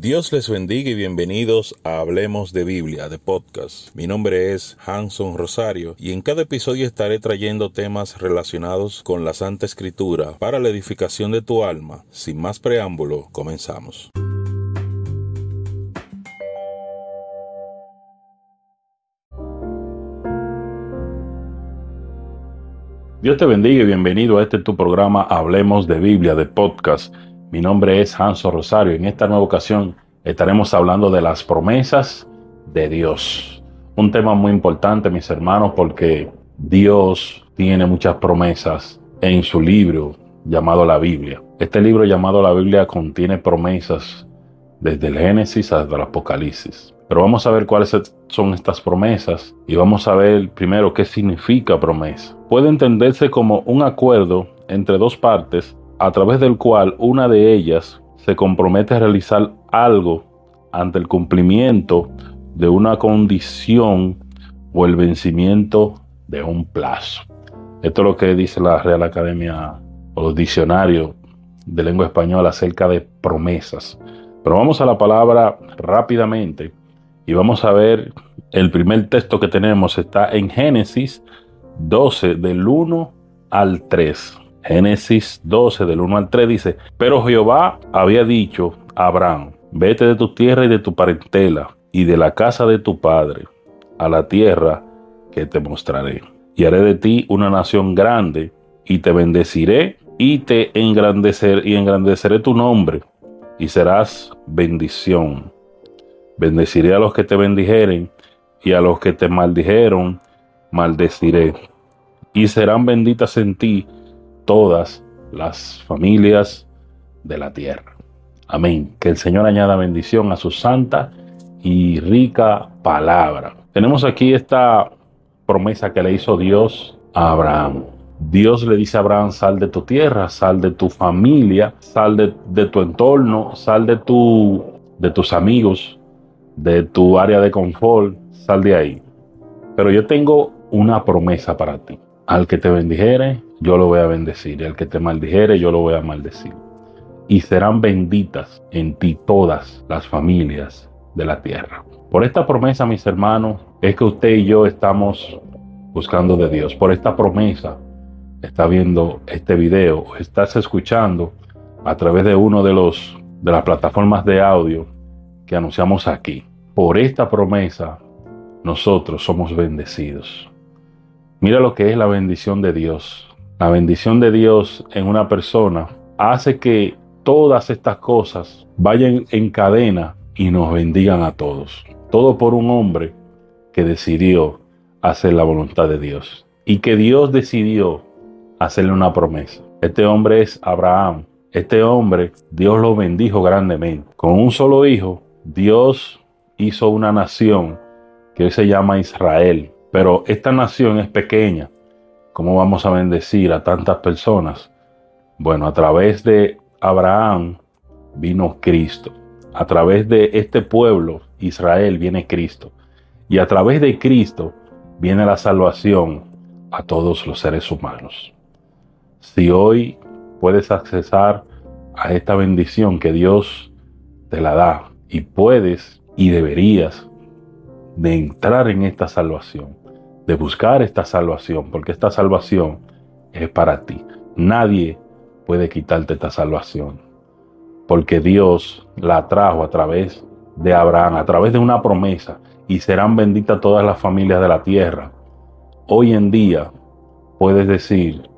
Dios les bendiga y bienvenidos a Hablemos de Biblia, de podcast. Mi nombre es Hanson Rosario y en cada episodio estaré trayendo temas relacionados con la Santa Escritura para la edificación de tu alma. Sin más preámbulo, comenzamos. Dios te bendiga y bienvenido a este tu programa Hablemos de Biblia, de podcast. Mi nombre es Hanso Rosario. En esta nueva ocasión estaremos hablando de las promesas de Dios. Un tema muy importante, mis hermanos, porque Dios tiene muchas promesas en su libro llamado la Biblia. Este libro llamado la Biblia contiene promesas desde el Génesis hasta el Apocalipsis. Pero vamos a ver cuáles son estas promesas y vamos a ver primero qué significa promesa. Puede entenderse como un acuerdo entre dos partes a través del cual una de ellas se compromete a realizar algo ante el cumplimiento de una condición o el vencimiento de un plazo. Esto es lo que dice la Real Academia o los diccionarios de lengua española acerca de promesas. Pero vamos a la palabra rápidamente y vamos a ver el primer texto que tenemos está en Génesis 12 del 1 al 3. Génesis 12 del 1 al 3 dice, pero Jehová había dicho a Abraham, vete de tu tierra y de tu parentela y de la casa de tu padre a la tierra que te mostraré. Y haré de ti una nación grande y te bendeciré y te engrandecer y engrandeceré tu nombre y serás bendición. Bendeciré a los que te bendijeren y a los que te maldijeron maldeciré. Y serán benditas en ti todas las familias de la tierra. Amén. Que el Señor añada bendición a su santa y rica palabra. Tenemos aquí esta promesa que le hizo Dios a Abraham. Dios le dice a Abraham, sal de tu tierra, sal de tu familia, sal de, tu entorno, sal de, de tus amigos, de tu área de confort, sal de ahí. Pero yo tengo una promesa para ti. Al que te bendijere, yo lo voy a bendecir. Al que te maldijere, yo lo voy a maldecir. Y serán benditas en ti todas las familias de la tierra. Por esta promesa, mis hermanos, es que usted y yo estamos buscando de Dios. Por esta promesa, está viendo este video, estás escuchando a través de uno de los de las plataformas de audio que anunciamos aquí. Por esta promesa, nosotros somos bendecidos. Mira lo que es la bendición de Dios. La bendición de Dios en una persona hace que todas estas cosas vayan en cadena y nos bendigan a todos. Todo por un hombre que decidió hacer la voluntad de Dios y que Dios decidió hacerle una promesa. Este hombre es Abraham. Este hombre, Dios lo bendijo grandemente. Con un solo hijo, Dios hizo una nación que hoy se llama Israel. Pero esta nación es pequeña. ¿Cómo vamos a bendecir a tantas personas? Bueno, a través de Abraham vino Cristo. A través de este pueblo, Israel, viene Cristo. Y a través de Cristo viene la salvación a todos los seres humanos. Si hoy puedes accesar a esta bendición que Dios te la da y puedes y deberías de entrar en esta salvación, de buscar esta salvación, porque esta salvación es para ti. Nadie puede quitarte esta salvación, porque Dios la trajo a través de Abraham, a través de una promesa, y serán benditas todas las familias de la tierra. Hoy en día puedes decir,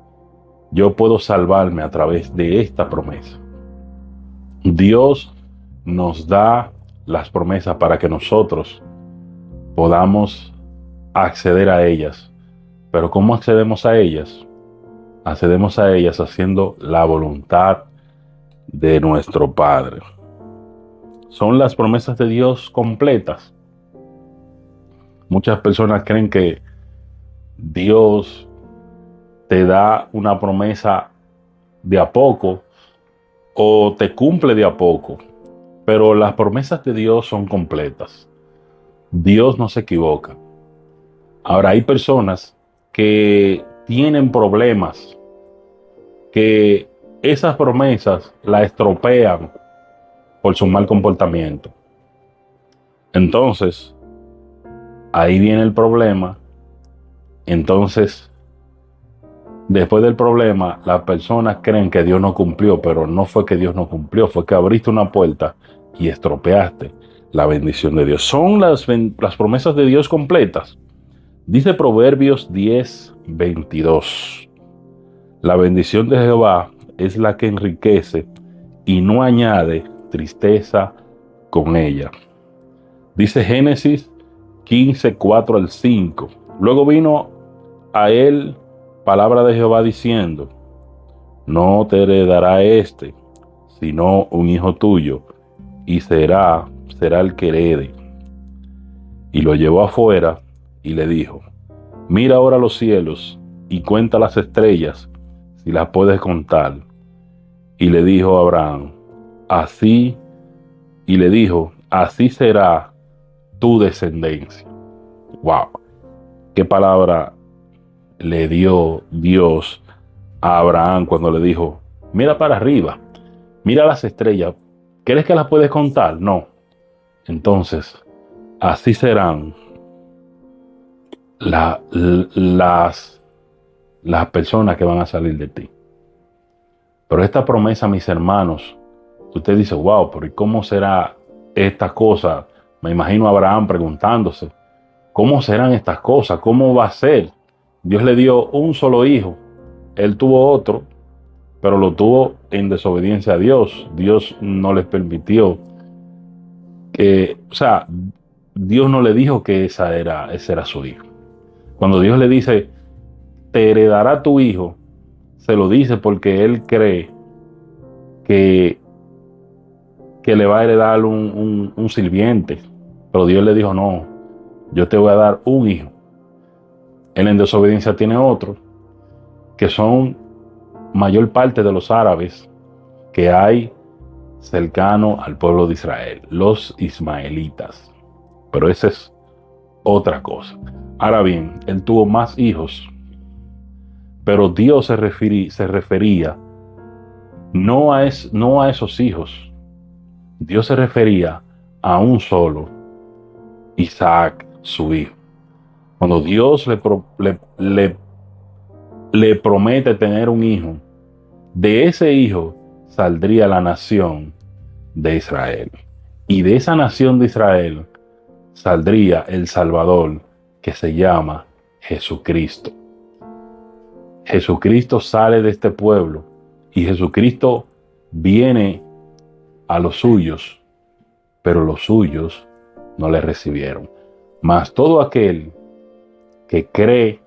yo puedo salvarme a través de esta promesa. Dios nos da las promesas para que nosotros podamos acceder a ellas. Pero ¿cómo accedemos a ellas? Accedemos a ellas haciendo la voluntad de nuestro Padre. Son las promesas de Dios completas. Muchas personas creen que Dios te da una promesa de a poco o te cumple de a poco. Pero las promesas de Dios son completas. Dios no se equivoca. Ahora hay personas que tienen problemas, que esas promesas la estropean por su mal comportamiento. Entonces, ahí viene el problema. Entonces, después del problema, las personas creen que Dios no cumplió, pero no fue que Dios no cumplió, fue que abriste una puerta y estropeaste la bendición de Dios. Son las, las promesas de Dios completas. Dice Proverbios 10, 22. La bendición de Jehová es la que enriquece y no añade tristeza con ella. Dice Génesis 15, 4 al 5. Luego vino a él palabra de Jehová diciendo, no te heredará este, sino un hijo tuyo, y será, será el que herede. Y lo llevó afuera y le dijo, mira ahora los cielos y cuenta las estrellas, si las puedes contar. Y le dijo a Abraham, así, y le dijo, así será tu descendencia. Wow. Qué palabra le dio Dios a Abraham cuando le dijo, mira para arriba, mira las estrellas, ¿crees que las puedes contar? No. Entonces, así serán las, las personas que van a salir de ti. Pero esta promesa, mis hermanos, usted dice, wow, pero ¿y cómo será esta cosa me imagino a Abraham preguntándose, ¿cómo serán estas cosas? ¿Cómo va a ser? Dios le dio un solo hijo, él tuvo otro, pero lo tuvo en desobediencia a Dios. Dios no les permitió que, o sea, Dios no le dijo que esa era, ese era su hijo. Cuando Dios le dice, te heredará tu hijo, se lo dice porque él cree que, que le va a heredar un, un sirviente, pero Dios le dijo, no, yo te voy a dar un hijo. Él en desobediencia tiene otro, que son mayor parte de los árabes que hay cercano al pueblo de Israel, los ismaelitas. Pero esa es otra cosa. Ahora bien, él tuvo más hijos, pero Dios se, refería no a, esos hijos. Dios se refería a un solo Isaac, su hijo. Cuando Dios le, le, promete tener un hijo, de ese hijo saldría la nación de Israel. Y de esa nación de Israel saldría el Salvador que se llama Jesucristo. Jesucristo sale de este pueblo y Jesucristo viene a los suyos, pero los suyos no le recibieron. Mas todo aquel que cree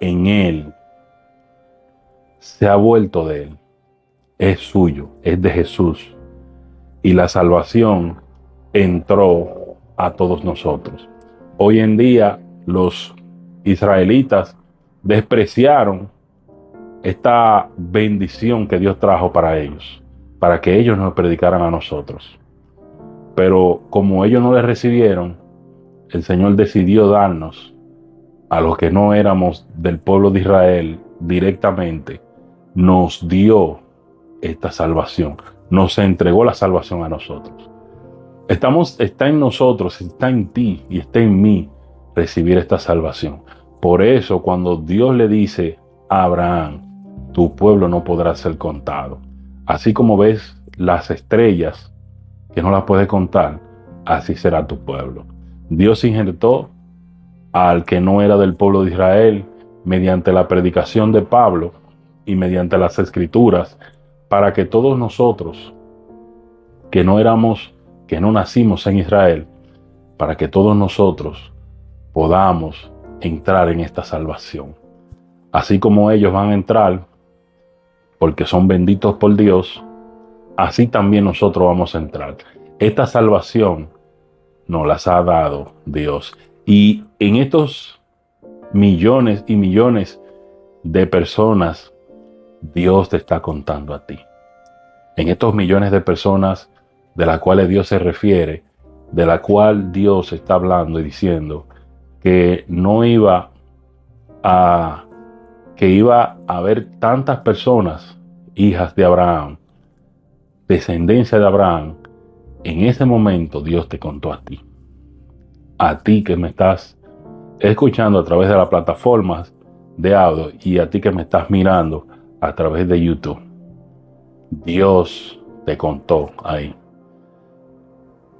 en Él se ha vuelto de Él, es suyo, es de Jesús. Y la salvación entró a todos nosotros. Hoy en día los israelitas despreciaron esta bendición que Dios trajo para ellos, para que ellos nos predicaran a nosotros. Pero como ellos no le recibieron, el Señor decidió darnos a los que no éramos del pueblo de Israel directamente, nos dio esta salvación, nos entregó la salvación a nosotros. Estamos, está en nosotros, está en ti y está en mí recibir esta salvación. Por eso cuando Dios le dice a Abraham, tu pueblo no podrá ser contado. Así como ves las estrellas que no la puede contar, así será tu pueblo. Dios injertó al que no era del pueblo de Israel mediante la predicación de Pablo y mediante las escrituras para que todos nosotros que no éramos, que no nacimos en Israel, para que todos nosotros podamos entrar en esta salvación. Así como ellos van a entrar porque son benditos por Dios, así también nosotros vamos a entrar. Esta salvación nos las ha dado Dios. Y en estos millones y millones de personas, Dios te está contando a ti. En estos millones de personas de las cuales Dios se refiere, de la cual Dios está hablando y diciendo que no iba a que iba a haber tantas personas hijas de Abraham descendencia de Abraham, en ese momento Dios te contó a ti. A ti que me estás escuchando a través de las plataformas de audio y a ti que me estás mirando a través de YouTube. Dios te contó ahí.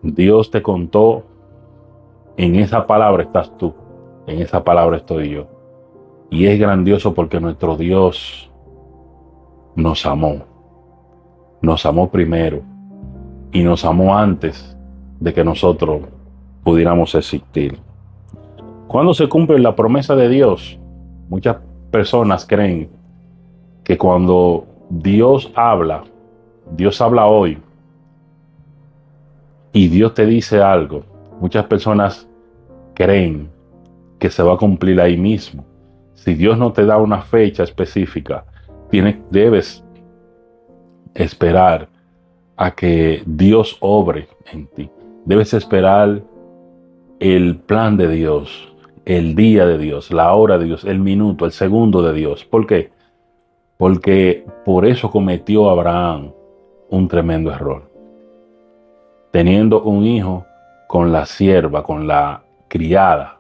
Dios te contó, en esa palabra estás tú, en esa palabra estoy yo. Y es grandioso porque nuestro Dios nos amó, nos amó primero y nos amó antes de que nosotros pudiéramos existir. Cuando se cumple la promesa de Dios, muchas personas creen que cuando Dios habla, Dios habla hoy, y Dios te dice algo, muchas personas creen que se va a cumplir ahí mismo. Si Dios no te da una fecha específica, tienes, debes esperar a que Dios obre en ti. Debes esperar el plan de Dios, el día de Dios, la hora de Dios, el minuto, el segundo de Dios. ¿Por qué? Porque por eso cometió Abraham un tremendo error teniendo un hijo con la sierva, con la criada.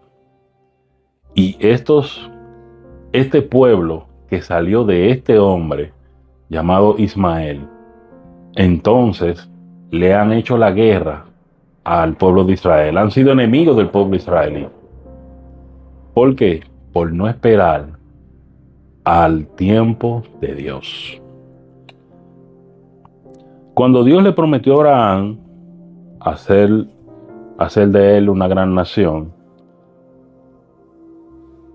Y estos, este pueblo que salió de este hombre llamado Ismael, entonces le han hecho la guerra al pueblo de Israel. Han sido enemigos del pueblo israelí. ¿Por qué? Por no esperar al tiempo de Dios. Cuando Dios le prometió a Abraham hacer, hacer de él una gran nación,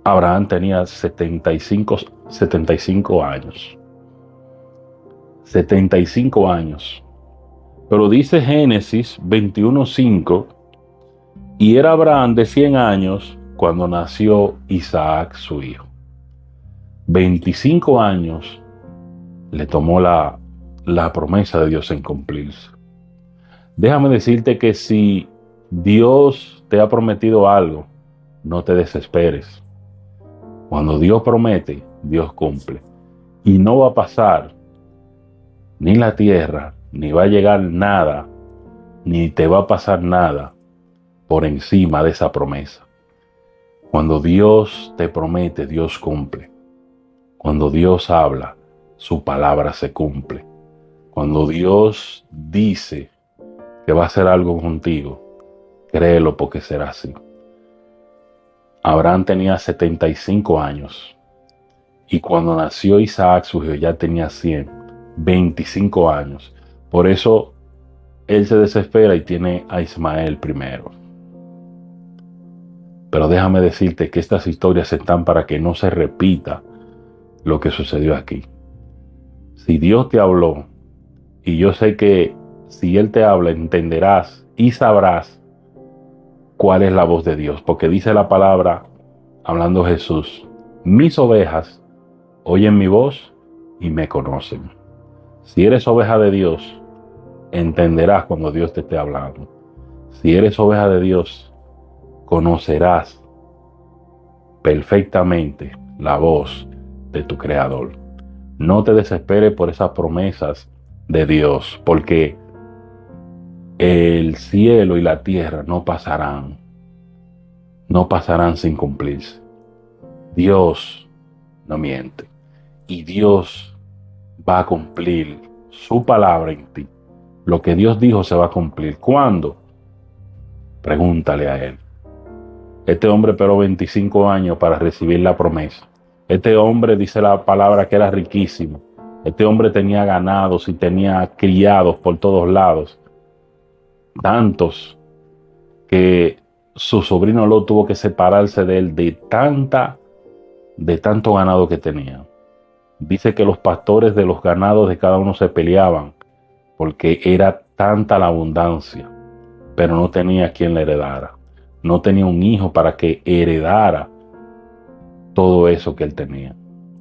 Abraham tenía 75, 75 años. 75 años. Pero dice Génesis 21.5, y era Abraham de 100 años cuando nació Isaac su hijo. 25 años le tomó la, la promesa de Dios en cumplirse. Déjame decirte que si Dios te ha prometido algo, no te desesperes. Cuando Dios promete, Dios cumple. Y no va a pasar ni la tierra, ni va a llegar nada, ni te va a pasar nada por encima de esa promesa. Cuando Dios te promete, Dios cumple. Cuando Dios habla, su palabra se cumple. Cuando Dios dice, que va a hacer algo contigo, créelo porque será así. Abraham tenía 75 años y cuando nació Isaac, su hijo, ya tenía 100, 25 años. Por eso él se desespera y tiene a Ismael primero. Pero déjame decirte que estas historias están para que no se repita lo que sucedió aquí. Si Dios te habló, y yo sé que si Él te habla, entenderás y sabrás cuál es la voz de Dios. Porque dice la palabra, hablando Jesús, mis ovejas oyen mi voz y me conocen. Si eres oveja de Dios, entenderás cuando Dios te esté hablando. Si eres oveja de Dios, conocerás perfectamente la voz de tu Creador. No te desesperes por esas promesas de Dios, porque el cielo y la tierra no pasarán, no pasarán sin cumplirse. Dios no miente y Dios va a cumplir su palabra en ti. Lo que Dios dijo se va a cumplir. ¿Cuándo? Pregúntale a Él. Este hombre esperó 25 años para recibir la promesa. Este hombre dice la palabra que era riquísimo. Este hombre tenía ganados y tenía criados por todos lados tantos que su sobrino lo tuvo que separarse de él de tanta de tanto ganado que tenía. Dice que los pastores de los ganados de cada uno se peleaban porque era tanta la abundancia, pero no tenía quien le heredara. No tenía un hijo para que heredara todo eso que él tenía.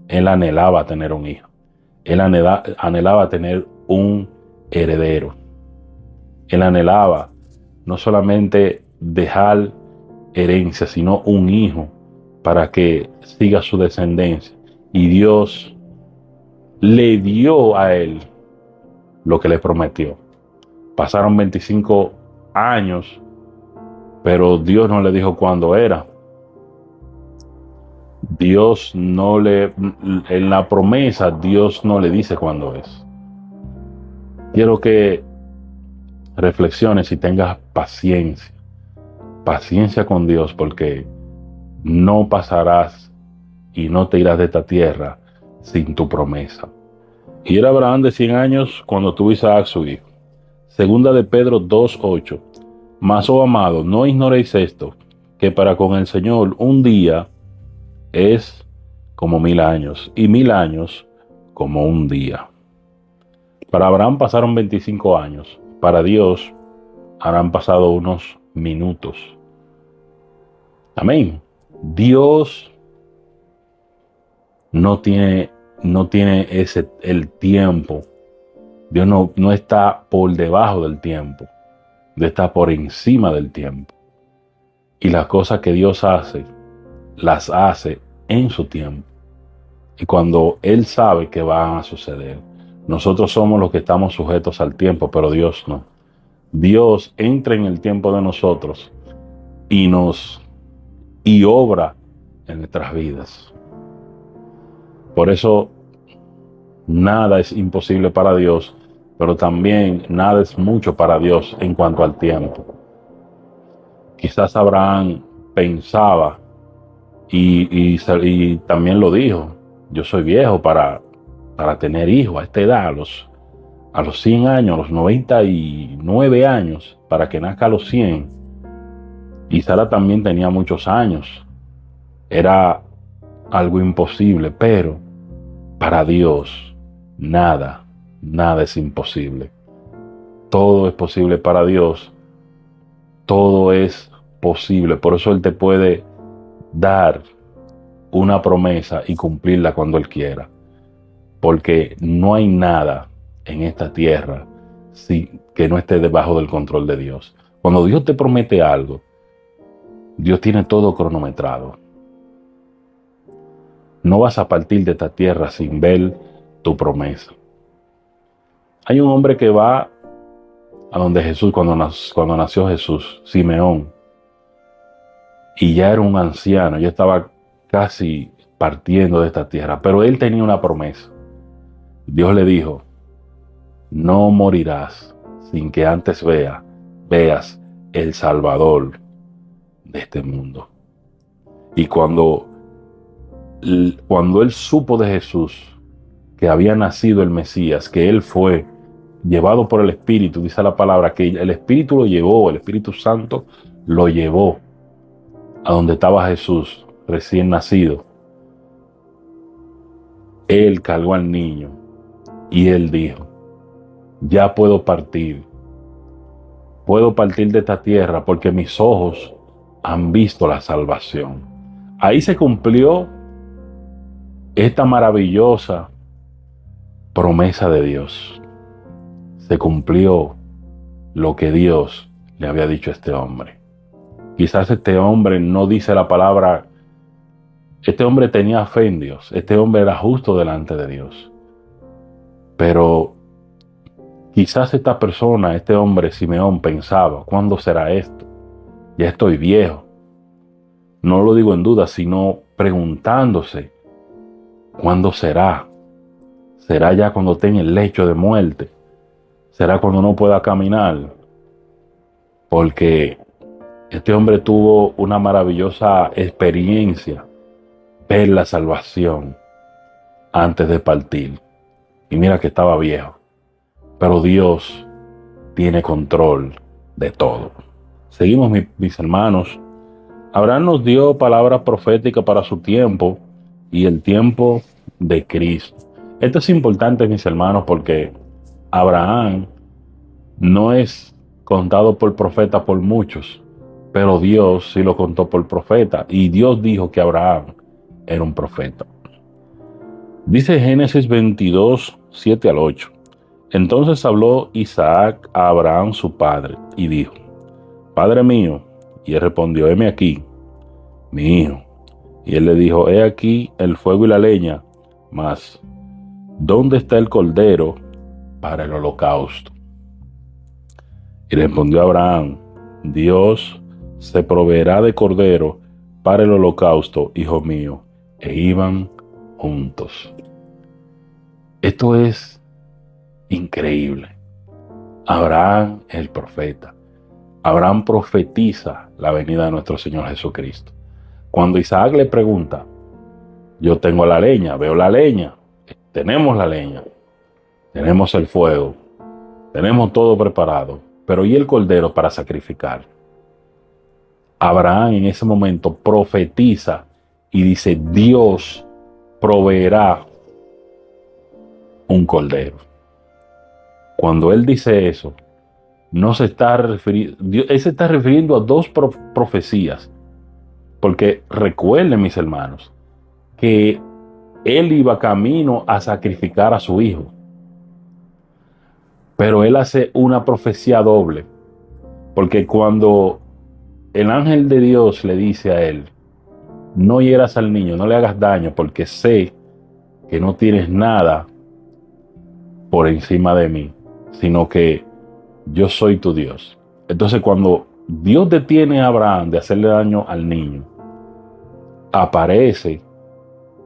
Él anhelaba tener un hijo. Él anhelaba, anhelaba tener un heredero. Él anhelaba no solamente dejar herencia, sino un hijo para que siga su descendencia. Y Dios le dio a él lo que le prometió. Pasaron 25 años, pero Dios no le dijo cuándo era. Dios no le, en la promesa, Dios no le dice cuándo es. Quiero que reflexiones y tengas paciencia. Paciencia con Dios porque no pasarás y no te irás de esta tierra sin tu promesa. Y era Abraham de 100 años cuando tuvo Isaac su hijo. Segunda de Pedro 2.8. Mas, oh amado, no ignoréis esto, que para con el Señor un día es como mil años y mil años como un día. Para Abraham pasaron 25 años, para Dios habrán pasado unos minutos. Amén. Dios no tiene, no tiene ese, el tiempo. Dios no, no está por debajo del tiempo. Dios está por encima del tiempo. Y las cosas que Dios hace, las hace en su tiempo. Y cuando Él sabe que van a suceder. Nosotros somos los que estamos sujetos al tiempo, pero Dios no. Dios entra en el tiempo de nosotros y nos y obra en nuestras vidas. Por eso nada es imposible para Dios, pero también nada es mucho para Dios en cuanto al tiempo. Quizás Abraham pensaba y, y, también lo dijo, yo soy viejo para, para tener hijos a esta edad, a los, a los 100 años, a los 99 años, para que nazca a los 100. Y Sara también tenía muchos años. Era algo imposible, pero para Dios nada, nada es imposible. Todo es posible para Dios. Todo es posible. Por eso Él te puede dar una promesa y cumplirla cuando Él quiera. Porque no hay nada en esta tierra que no esté debajo del control de Dios. Cuando Dios te promete algo, Dios tiene todo cronometrado. No vas a partir de esta tierra sin ver tu promesa. Hay un hombre que va a donde Jesús, cuando, cuando nació Jesús, Simeón, y ya era un anciano, ya estaba casi partiendo de esta tierra, pero él tenía una promesa. Dios le dijo, no morirás sin que antes vea, veas el Salvador de este mundo. Y cuando, cuando él supo de Jesús, que había nacido el Mesías, que él fue llevado por el Espíritu, dice la palabra, que el Espíritu lo llevó, el Espíritu Santo lo llevó a donde estaba Jesús recién nacido. Él cargó al niño y él dijo, ya puedo partir, puedo partir de esta tierra porque mis ojos han visto la salvación. Ahí se cumplió esta maravillosa promesa de Dios. Se cumplió lo que Dios le había dicho a este hombre. Quizás este hombre no dice la palabra, este hombre tenía fe en Dios, este hombre era justo delante de Dios. Pero quizás esta persona, este hombre Simeón, pensaba, ¿cuándo será esto? Ya estoy viejo. No lo digo en duda, sino preguntándose, ¿cuándo será? ¿Será ya cuando tenga el lecho de muerte? ¿Será cuando no pueda caminar? Porque este hombre tuvo una maravillosa experiencia, ver la salvación antes de partir. Y mira que estaba viejo, pero Dios tiene control de todo. Seguimos mis, hermanos. Abraham nos dio palabra profética para su tiempo y el tiempo de Cristo. Esto es importante, mis hermanos, porque Abraham no es contado por profeta por muchos, pero Dios sí lo contó por profeta. Y Dios dijo que Abraham era un profeta. Dice Génesis 22, 7 al 8. Entonces habló Isaac a Abraham su padre y dijo, Padre mío. Y él respondió, heme aquí, mi hijo. Y él le dijo, he aquí el fuego y la leña, mas ¿dónde está el cordero para el holocausto? Y respondió Abraham, Dios se proveerá de cordero para el holocausto, hijo mío. E iban juntos. Esto es increíble. Abraham el profeta. Abraham profetiza la venida de nuestro Señor Jesucristo. Cuando Isaac le pregunta, yo tengo la leña, veo la leña, tenemos la leña, tenemos el fuego, tenemos todo preparado, pero ¿y el cordero para sacrificar? Abraham en ese momento profetiza y dice, Dios proveerá un cordero. Cuando él dice eso, no se está refiriendo, él se está refiriendo a dos profecías. Porque recuerden, mis hermanos, que él iba camino a sacrificar a su hijo. Pero él hace una profecía doble. Porque cuando el ángel de Dios le dice a él, no hieras al niño, no le hagas daño, porque sé que no tienes nada por encima de mí, sino que yo soy tu Dios. Entonces cuando Dios detiene a Abraham de hacerle daño al niño, aparece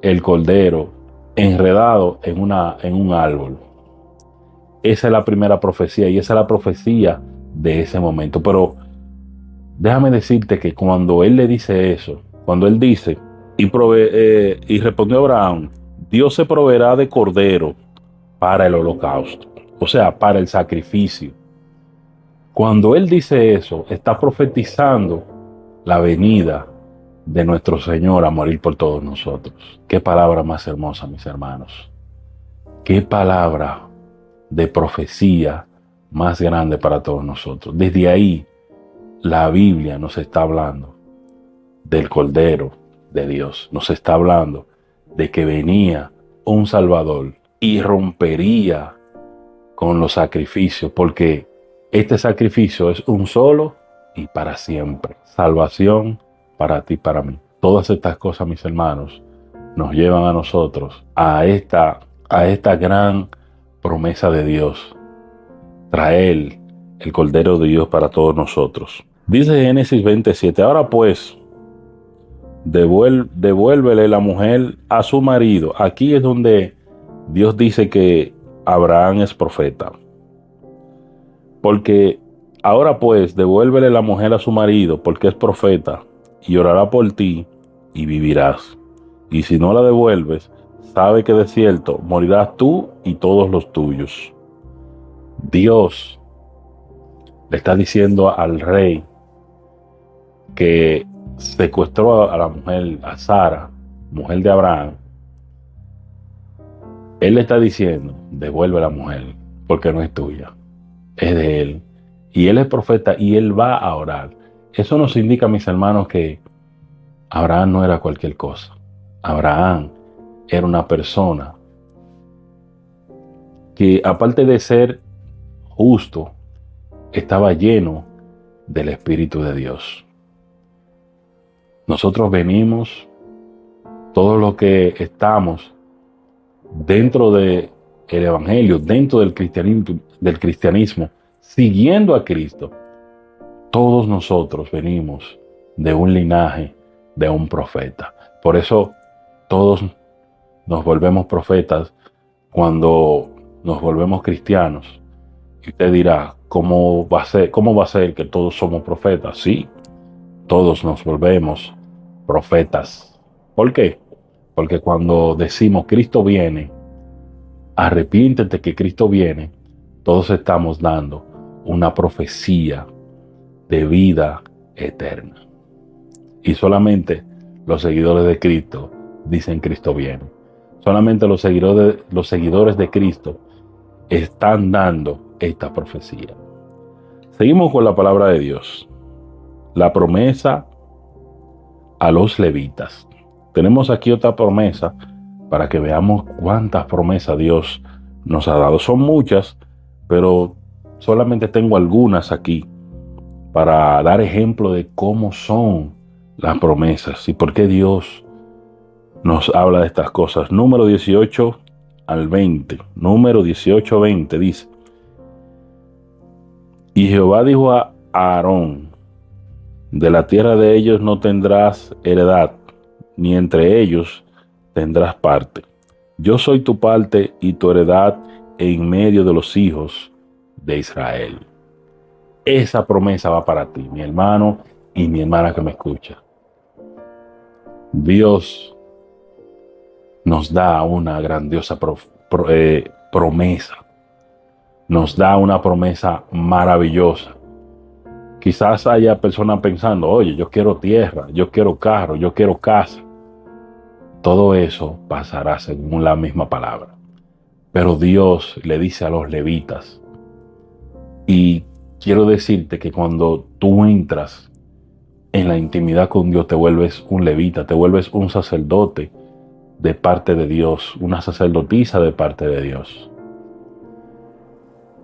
el cordero enredado en, una, en un árbol. Esa es la primera profecía y esa es la profecía de ese momento. Pero déjame decirte que cuando él le dice eso, cuando él dice, y, eh, y respondió Abraham, Dios se proveerá de cordero para el holocausto, o sea, para el sacrificio. Cuando Él dice eso, está profetizando la venida de nuestro Señor a morir por todos nosotros. Qué palabra más hermosa, mis hermanos. Qué palabra de profecía más grande para todos nosotros. Desde ahí, la Biblia nos está hablando del Cordero de Dios. Nos está hablando de que venía un Salvador y rompería con los sacrificios, porque este sacrificio es un solo y para siempre. Salvación para ti, para mí. Todas estas cosas, mis hermanos, nos llevan a nosotros a esta, a esta gran promesa de Dios. Traer el Cordero de Dios para todos nosotros. Dice Génesis 27, ahora pues, devuélvele la mujer a su marido. Aquí es donde Dios dice que Abraham es profeta. Porque ahora pues devuélvele la mujer a su marido porque es profeta y orará por ti y vivirás. Y si no la devuelves, sabe que de cierto morirás tú y todos los tuyos. Dios le está diciendo al rey que secuestró a la mujer, a Sara, mujer de Abraham, él le está diciendo, devuelve a la mujer, porque no es tuya, es de él. Y él es profeta y él va a orar. Eso nos indica, mis hermanos, que Abraham no era cualquier cosa. Abraham era una persona que aparte de ser justo, estaba lleno del Espíritu de Dios. Nosotros venimos, todo lo que estamos, dentro del el Evangelio, dentro del cristianismo, del cristianismo, siguiendo a Cristo, todos nosotros venimos de un linaje de un profeta. Por eso todos nos volvemos profetas cuando nos volvemos cristianos. Y usted dirá, ¿cómo va a ser, cómo va a ser que todos somos profetas? Sí, todos nos volvemos profetas. ¿Por qué? Porque cuando decimos Cristo viene, arrepiéntete que Cristo viene, todos estamos dando una profecía de vida eterna. Y solamente los seguidores de Cristo dicen Cristo viene. Solamente los seguidores, los seguidores de Cristo están dando esta profecía. Seguimos con la palabra de Dios. La promesa a los levitas tenemos aquí otra promesa para que veamos cuántas promesas Dios nos ha dado. Son muchas, pero solamente tengo algunas aquí para dar ejemplo de cómo son las promesas y por qué Dios nos habla de estas cosas. Número 18 al 20. Número 18 20 dice, Y Jehová dijo a Aarón, de la tierra de ellos no tendrás heredad, ni entre ellos tendrás parte. Yo soy tu parte y tu heredad en medio de los hijos de Israel. Esa promesa va para ti, mi hermano y mi hermana que me escucha. Dios nos da una grandiosa eh, promesa. Nos da una promesa maravillosa. Quizás haya personas pensando, oye, yo quiero tierra, yo quiero carro, yo quiero casa. Todo eso pasará según la misma palabra. Pero Dios le dice a los levitas, y quiero decirte que cuando tú entras en la intimidad con Dios, te vuelves un levita, te vuelves un sacerdote de parte de Dios, una sacerdotisa de parte de Dios.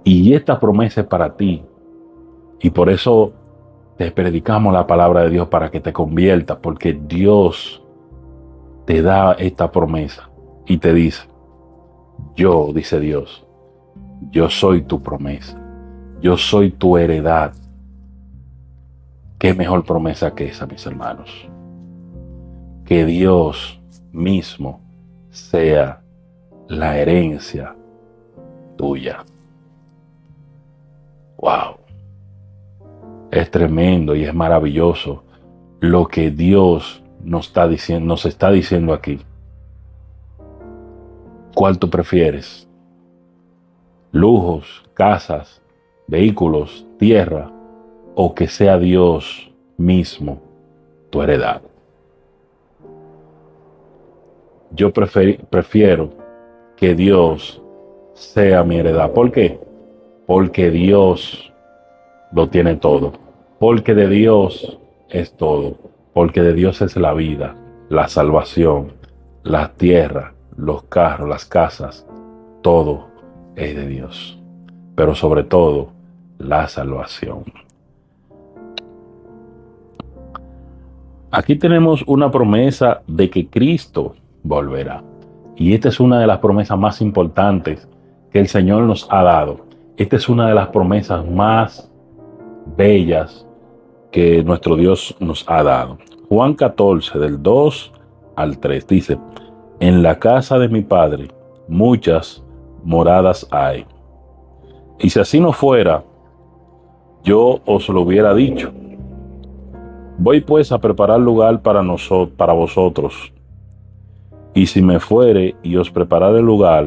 Y esta promesa es para ti. Y por eso te predicamos la palabra de Dios para que te conviertas, porque Dios te da esta promesa y te dice, yo, dice Dios, yo soy tu promesa, yo soy tu heredad. ¿Qué mejor promesa que esa, mis hermanos? Que Dios mismo sea la herencia tuya. Wow. Es tremendo y es maravilloso lo que Dios nos está diciendo, nos está diciendo aquí. ¿Cuál tú prefieres? Lujos, casas, vehículos, tierra, o que sea Dios mismo tu heredad. Yo prefiero que Dios sea mi heredad. ¿Por qué? Porque Dios lo tiene todo. Porque de Dios es todo. Porque de Dios es la vida, la salvación, la tierra, los carros, las casas, todo es de Dios. Pero sobre todo, la salvación. Aquí tenemos una promesa de que Cristo volverá. Y esta es una de las promesas más importantes que el Señor nos ha dado. Esta es una de las promesas más bellas que nuestro Dios nos ha dado. Juan 14, del 2 al 3, dice, en la casa de mi Padre muchas moradas hay. Y si así no fuera, yo os lo hubiera dicho. Voy pues a preparar lugar para, nosotros, para vosotros. Y si me fuere y os prepararé lugar,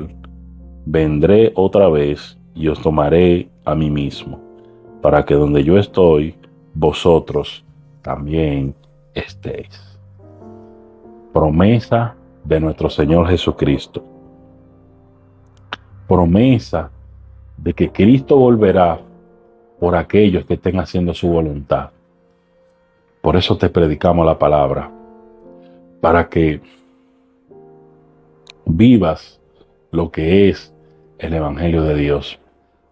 vendré otra vez y os tomaré a mí mismo, para que donde yo estoy, vosotros también estéis. Promesa de nuestro Señor Jesucristo. Promesa de que Cristo volverá por aquellos que estén haciendo su voluntad. Por eso te predicamos la palabra, para que vivas lo que es el Evangelio de Dios.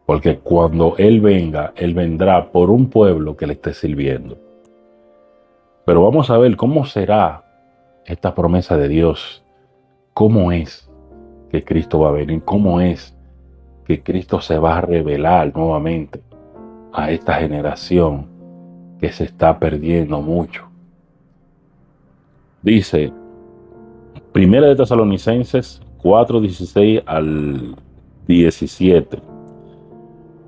Porque cuando Él venga, Él vendrá por un pueblo que le esté sirviendo. Pero vamos a ver cómo será esta promesa de Dios cómo es que Cristo va a venir, cómo es que Cristo se va a revelar nuevamente a esta generación que se está perdiendo mucho. Dice, Primera de Tesalonicenses 4, 16 al 17.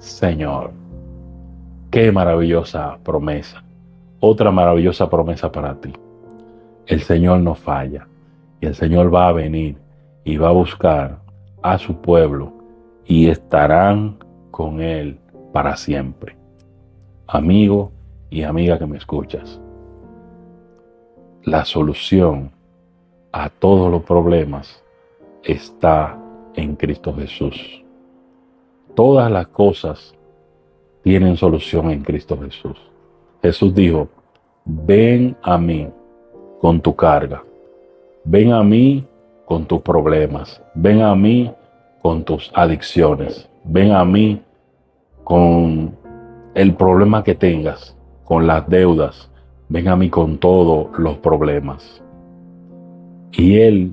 Señor. Qué maravillosa promesa. Otra maravillosa promesa para ti. El Señor no falla. Y el Señor va a venir y va a buscar a su pueblo y estarán con Él para siempre. Amigo y amiga que me escuchas, la solución a todos los problemas está en Cristo Jesús. Todas las cosas tienen solución en Cristo Jesús. Jesús dijo, ven a mí con tu carga, ven a mí con tus problemas, ven a mí con tus adicciones, ven a mí con el problema que tengas, con las deudas, ven a mí con todos los problemas. Y Él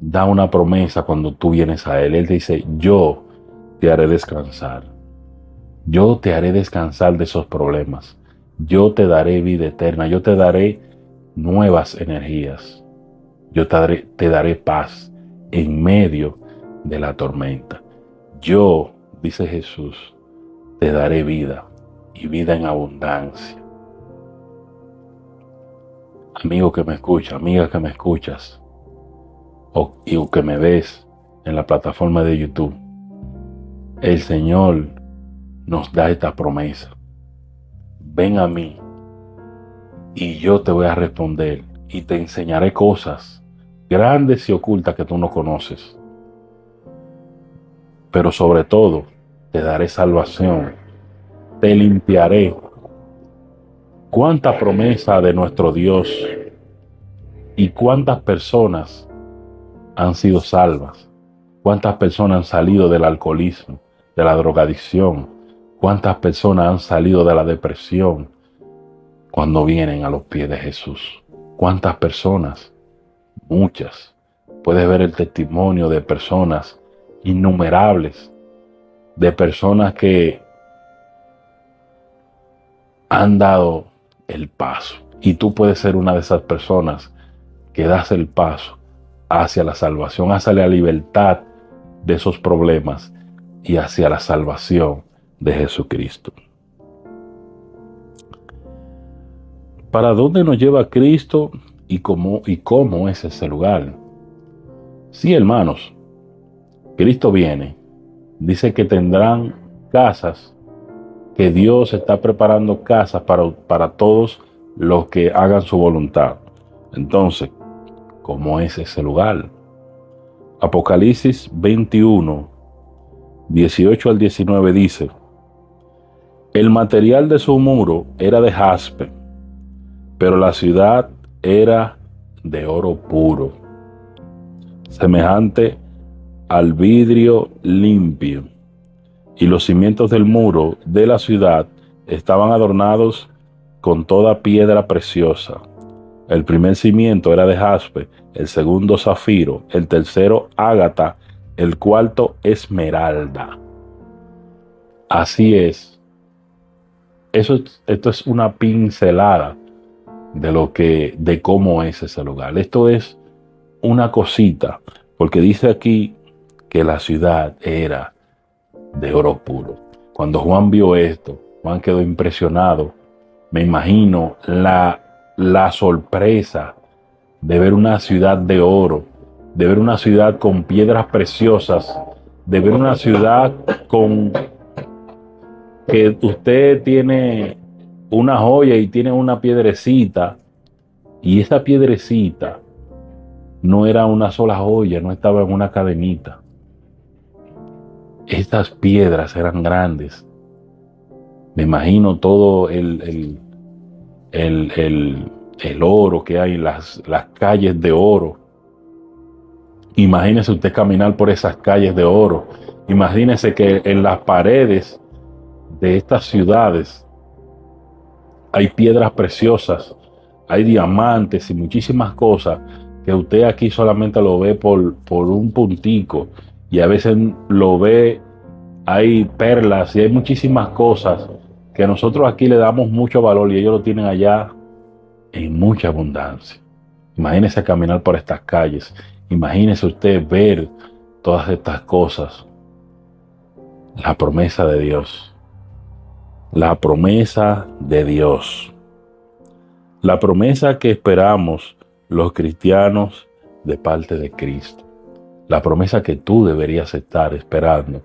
da una promesa cuando tú vienes a Él. Él dice, yo te haré descansar. Yo te haré descansar de esos problemas. Yo te daré vida eterna. Yo te daré nuevas energías. Yo te daré, paz en medio de la tormenta. Yo, dice Jesús, te daré vida y vida en abundancia. Amigo que me escucha, amiga que me escuchas, o, que me ves en la plataforma de YouTube, el Señor nos da esta promesa. Ven a mí y yo te voy a responder y te enseñaré cosas grandes y ocultas que tú no conoces. Pero sobre todo, te daré salvación, te limpiaré. Cuánta promesa de nuestro Dios y cuántas personas han sido salvas, cuántas personas han salido del alcoholismo, de la drogadicción, cuántas personas han salido de la depresión cuando vienen a los pies de Jesús. ¿Cuántas personas? Muchas. Puedes ver el testimonio de personas innumerables, de personas que han dado el paso. Y tú puedes ser una de esas personas que das el paso hacia la salvación, hacia la libertad de esos problemas y hacia la salvación de Jesucristo. ¿Para dónde nos lleva Cristo y cómo, y cómo es ese lugar? Sí, hermanos, Cristo viene. Dice que tendrán casas, que Dios está preparando casas para, para todos los que hagan su voluntad. Entonces, ¿cómo es ese lugar? Apocalipsis 21, 18 al 19 dice, el material de su muro era de jaspe, pero la ciudad era de oro puro, semejante al vidrio limpio, y los cimientos del muro de la ciudad estaban adornados con toda piedra preciosa. El primer cimiento era de jaspe, el segundo zafiro, el tercero ágata, el cuarto esmeralda. Así es. Eso, esto es una pincelada de lo que, de cómo es ese lugar. Esto es una cosita, porque dice aquí que la ciudad era de oro puro. Cuando Juan vio esto, Juan quedó impresionado. Me imagino la, la sorpresa de ver una ciudad de oro, de ver una ciudad con piedras preciosas, de ver una ciudad con que usted tiene una joya y tiene una piedrecita y esa piedrecita no era una sola joya, no estaba en una cadenita. Estas piedras eran grandes. Me imagino todo el, el, el, oro que hay, las, las calles de oro. Imagínese usted caminar por esas calles de oro. Imagínese que en las paredes de estas ciudades hay piedras preciosas, hay diamantes y muchísimas cosas que usted aquí solamente lo ve por, por un puntico y a veces lo ve, hay perlas y hay muchísimas cosas que nosotros aquí le damos mucho valor y ellos lo tienen allá en mucha abundancia. Imagínese caminar por estas calles, imagínese usted ver todas estas cosas. La promesa de Dios. La promesa de Dios. La promesa que esperamos los cristianos de parte de Cristo. La promesa que tú deberías estar esperando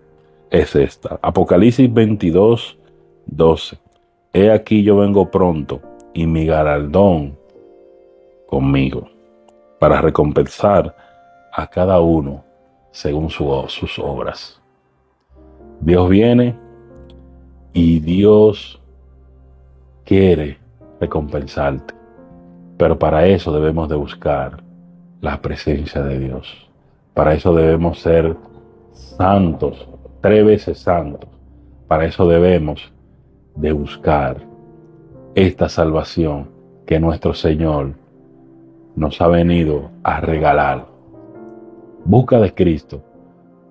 es esta. Apocalipsis 22, 12. He aquí yo vengo pronto y mi galardón conmigo para recompensar a cada uno según sus obras. Dios viene Y Dios quiere recompensarte. Pero para eso debemos de buscar la presencia de Dios. Para eso debemos ser santos, tres veces santos. Para eso debemos de buscar esta salvación que nuestro Señor nos ha venido a regalar. Busca de Cristo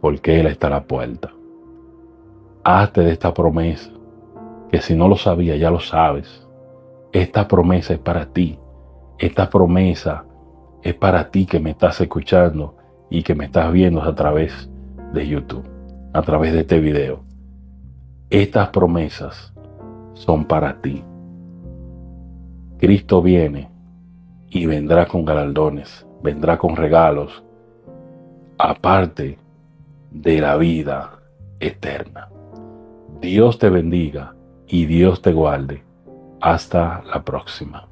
porque Él está a la puerta. Hazte de esta promesa, que si no lo sabía, ya lo sabes. Esta promesa es para ti. Esta promesa es para ti que me estás escuchando y que me estás viendo a través de YouTube, a través de este video. Estas promesas son para ti. Cristo viene y vendrá con galardones, vendrá con regalos, aparte de la vida eterna. Dios te bendiga y Dios te guarde. Hasta la próxima.